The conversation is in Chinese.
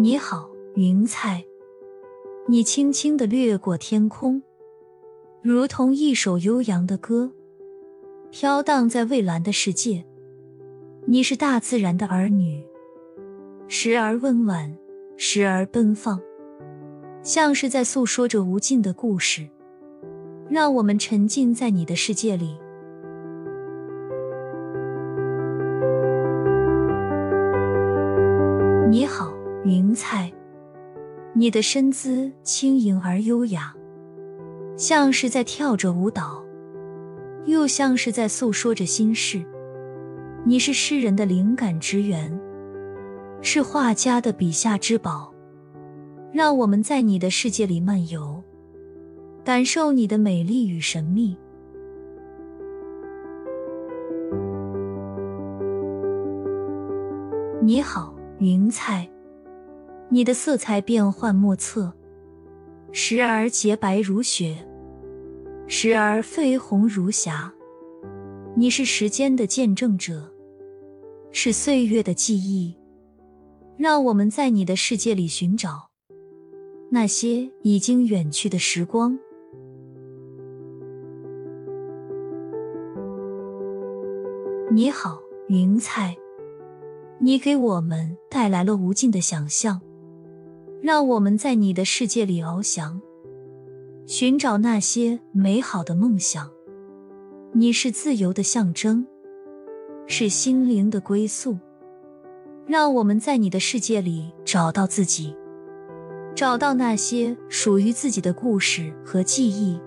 你好，云彩，你轻轻的掠过天空，如同一首悠扬的歌，飘荡在蔚蓝的世界。你是大自然的儿女，时而温婉，时而奔放，像是在诉说着无尽的故事。让我们沉浸在你的世界里。你好。云彩，你的身姿轻盈而优雅，像是在跳着舞蹈，又像是在诉说着心事。你是诗人的灵感之源，是画家的笔下之宝。让我们在你的世界里漫游，感受你的美丽与神秘。你好，云彩。你的色彩变幻莫测，时而洁白如雪，时而绯红如霞。你是时间的见证者，是岁月的记忆。让我们在你的世界里寻找那些已经远去的时光。你好，云彩，你给我们带来了无尽的想象。让我们在你的世界里翱翔，寻找那些美好的梦想。你是自由的象征，是心灵的归宿。让我们在你的世界里找到自己，找到那些属于自己的故事和记忆。